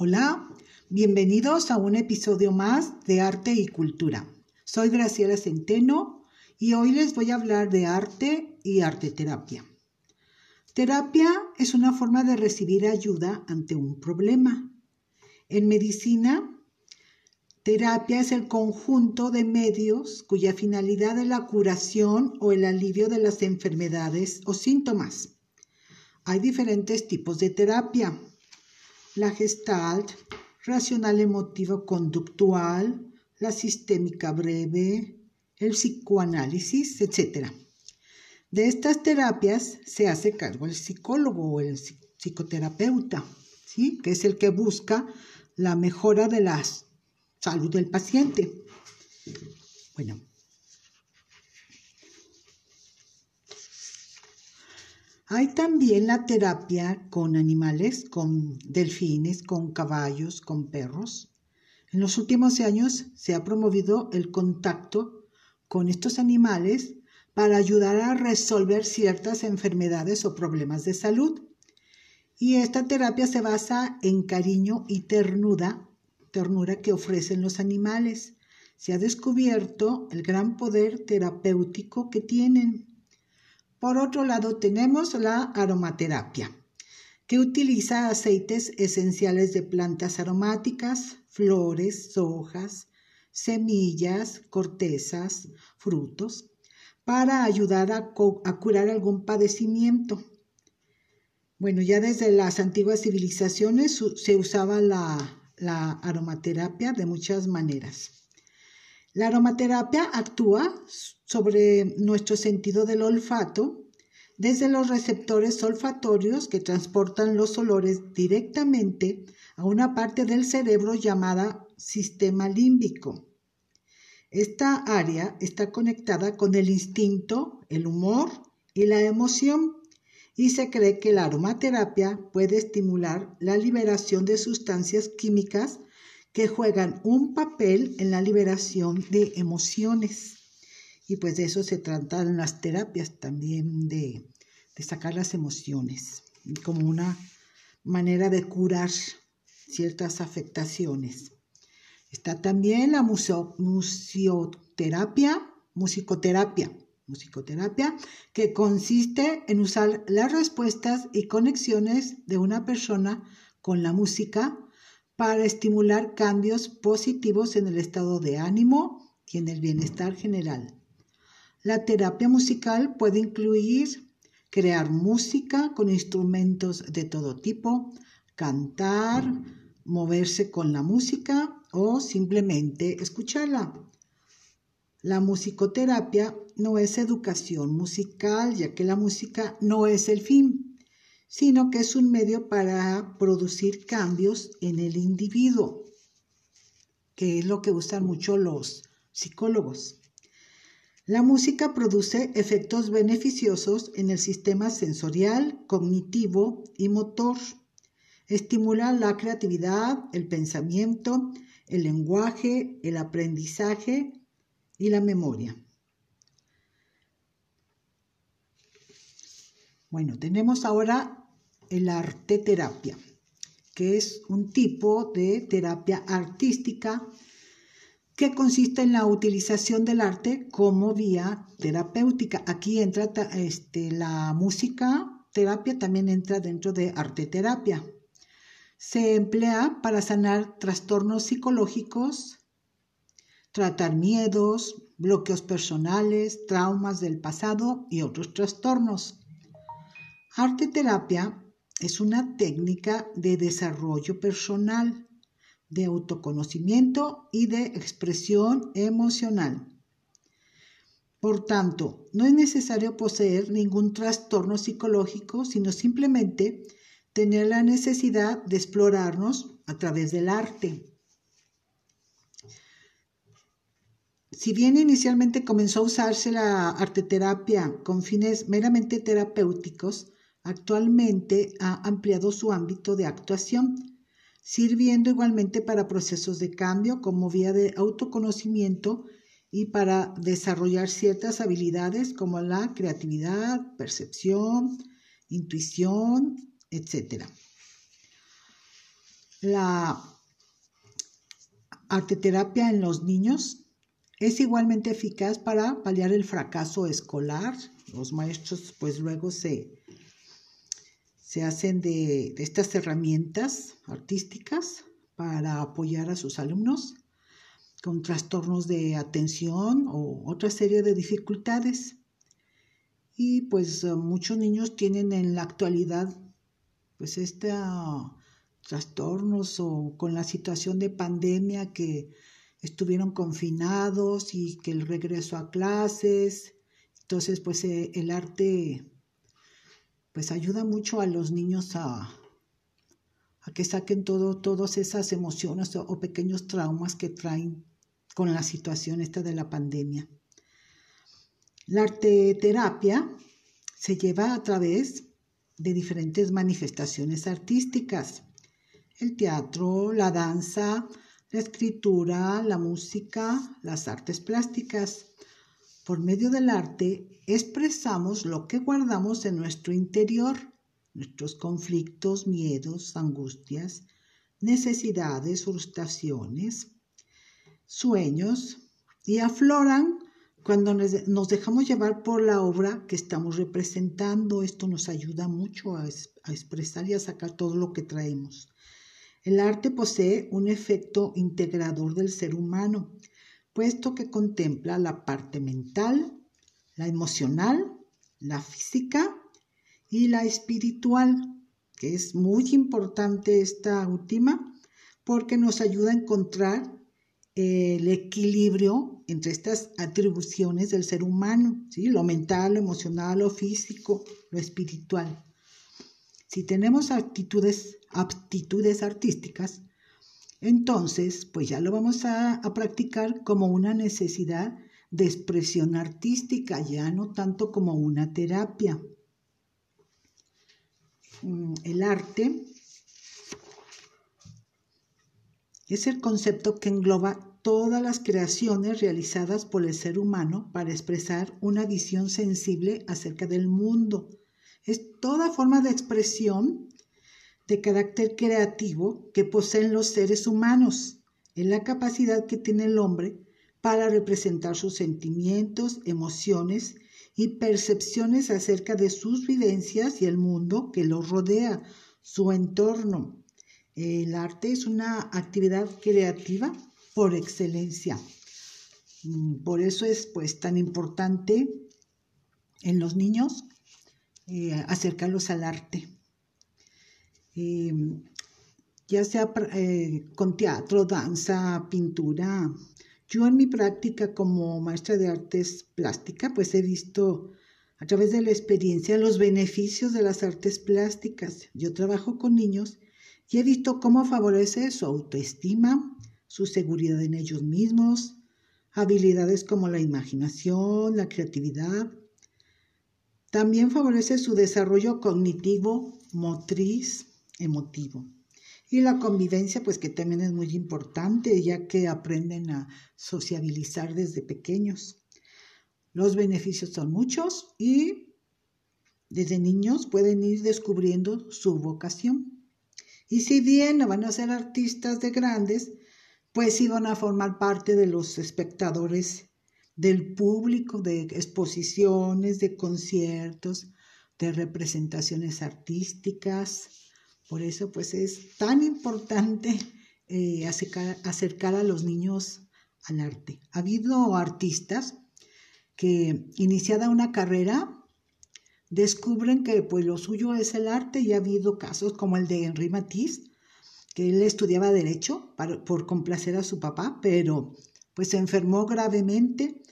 Hola, bienvenidos a un episodio más de Arte y Cultura. Soy Graciela Centeno y hoy les voy a hablar de arte y arte terapia. Terapia es una forma de recibir ayuda ante un problema. En medicina, terapia es el conjunto de medios cuya finalidad es la curación o el alivio de las enfermedades o síntomas. Hay diferentes tipos de terapia la gestalt, racional emotivo conductual, la sistémica breve, el psicoanálisis, etc. De estas terapias se hace cargo el psicólogo o el psicoterapeuta, ¿sí? que es el que busca la mejora de la salud del paciente. Bueno, Hay también la terapia con animales, con delfines, con caballos, con perros. En los últimos años se ha promovido el contacto con estos animales para ayudar a resolver ciertas enfermedades o problemas de salud. Y esta terapia se basa en cariño y ternura, ternura que ofrecen los animales. Se ha descubierto el gran poder terapéutico que tienen. Por otro lado, tenemos la aromaterapia, que utiliza aceites esenciales de plantas aromáticas, flores, hojas, semillas, cortezas, frutos, para ayudar a, curar algún padecimiento. Bueno, ya desde las antiguas civilizaciones se usaba la aromaterapia de muchas maneras. La aromaterapia actúa sobre nuestro sentido del olfato desde los receptores olfatorios que transportan los olores directamente a una parte del cerebro llamada sistema límbico. Esta área está conectada con el instinto, el humor y la emoción y se cree que la aromaterapia puede estimular la liberación de sustancias químicas que juegan un papel en la liberación de emociones. Y pues de eso se tratan las terapias también, de, sacar las emociones, como una manera de curar ciertas afectaciones. Está también la museoterapia, musicoterapia, musicoterapia, que consiste en usar las respuestas y conexiones de una persona con la música para estimular cambios positivos en el estado de ánimo y en el bienestar general. La terapia musical puede incluir crear música con instrumentos de todo tipo, cantar, moverse con la música o simplemente escucharla. La musicoterapia no es educación musical, ya que la música no es el fin, sino que es un medio para producir cambios en el individuo, que es lo que usan mucho los psicólogos. La música produce efectos beneficiosos en el sistema sensorial, cognitivo y motor. Estimula la creatividad, el pensamiento, el lenguaje, el aprendizaje y la memoria. Bueno, tenemos ahora el arte terapia, que es un tipo de terapia artística que consiste en la utilización del arte como vía terapéutica. Aquí entra este, la música terapia, también entra dentro de arte terapia. Se emplea para sanar trastornos psicológicos, tratar miedos, bloqueos personales, traumas del pasado y otros trastornos. Arte terapia es una técnica de desarrollo personal, de autoconocimiento y de expresión emocional. Por tanto, no es necesario poseer ningún trastorno psicológico, sino simplemente tener la necesidad de explorarnos a través del arte. Si bien inicialmente comenzó a usarse la arteterapia con fines meramente terapéuticos, Actualmente ha ampliado su ámbito de actuación, sirviendo igualmente para procesos de cambio como vía de autoconocimiento y para desarrollar ciertas habilidades como la creatividad, percepción, intuición, etc. La arteterapia en los niños es igualmente eficaz para paliar el fracaso escolar. Los maestros pues luego se, se hacen de, estas herramientas artísticas para apoyar a sus alumnos con trastornos de atención o otra serie de dificultades. Y pues muchos niños tienen en la actualidad pues este trastornos o con la situación de pandemia que estuvieron confinados y que el regreso a clases. Entonces, pues eh, el arte pues ayuda mucho a los niños a, a que saquen todo, todas esas emociones o, o, pequeños traumas que traen con la situación esta de la pandemia. La arte terapia se lleva a través de diferentes manifestaciones artísticas. El teatro, la danza, la escritura, la música, las artes plásticas. Por medio del arte expresamos lo que guardamos en nuestro interior, nuestros conflictos, miedos, angustias, necesidades, frustraciones, sueños, y afloran cuando nos dejamos llevar por la obra que estamos representando. Esto nos ayuda mucho a, a expresar y a sacar todo lo que traemos. El arte posee un efecto integrador del ser humano, puesto que contempla la parte mental, la emocional, la física y la espiritual, que es muy importante esta última, porque nos ayuda a encontrar el equilibrio entre estas atribuciones del ser humano, ¿sí? lo mental, lo emocional, lo físico, lo espiritual. Si tenemos actitudes, aptitudes artísticas, entonces pues ya lo vamos a, a practicar como una necesidad de expresión artística, ya no tanto como una terapia. Mm, el arte es el concepto que engloba todas las creaciones realizadas por el ser humano para expresar una visión sensible acerca del mundo, es toda forma de expresión de carácter creativo que poseen los seres humanos. Es la capacidad que tiene el hombre para representar sus sentimientos, emociones y percepciones acerca de sus vivencias y el mundo que los rodea, su entorno. El arte es una actividad creativa por excelencia. Mm, por eso es pues tan importante en los niños eh, acercarlos al arte. Eh, ya sea eh, con teatro, danza, pintura. Yo en mi práctica como maestra de artes plástica, pues he visto a través de la experiencia los beneficios de las artes plásticas. Yo trabajo con niños y he visto cómo favorece su autoestima, su seguridad en ellos mismos, habilidades como la imaginación, la creatividad, también favorece su desarrollo cognitivo, motriz, emotivo. Y la convivencia, pues que también es muy importante, ya que aprenden a sociabilizar desde pequeños. Los beneficios son muchos y desde niños pueden ir descubriendo su vocación. Y si bien no van a ser artistas de grandes, pues sí van a formar parte de los espectadores del público, de exposiciones, de conciertos, de representaciones artísticas. Por eso pues es tan importante eh, acercar, acercar a los niños al arte. Ha habido artistas que iniciada una carrera descubren que pues lo suyo es el arte y ha habido casos como el de Henri Matisse, que él estudiaba derecho por complacer a su papá, pero pues se enfermó gravemente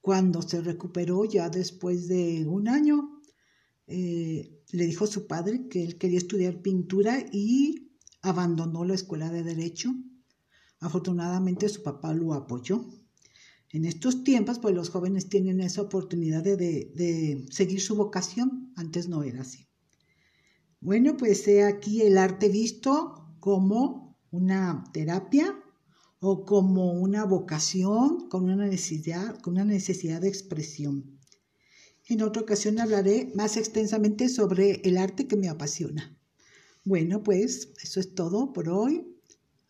cuando se recuperó ya después de un año, eh, le dijo su padre que él quería estudiar pintura y abandonó la escuela de derecho. Afortunadamente su papá lo apoyó. En estos tiempos, pues los jóvenes tienen esa oportunidad de, de seguir su vocación. Antes no era así. Bueno, pues he aquí el arte visto como una terapia o como una vocación con una necesidad, con una necesidad de expresión. En otra ocasión hablaré más extensamente sobre el arte que me apasiona. Bueno, pues eso es todo por hoy.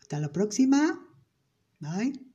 Hasta la próxima. Bye.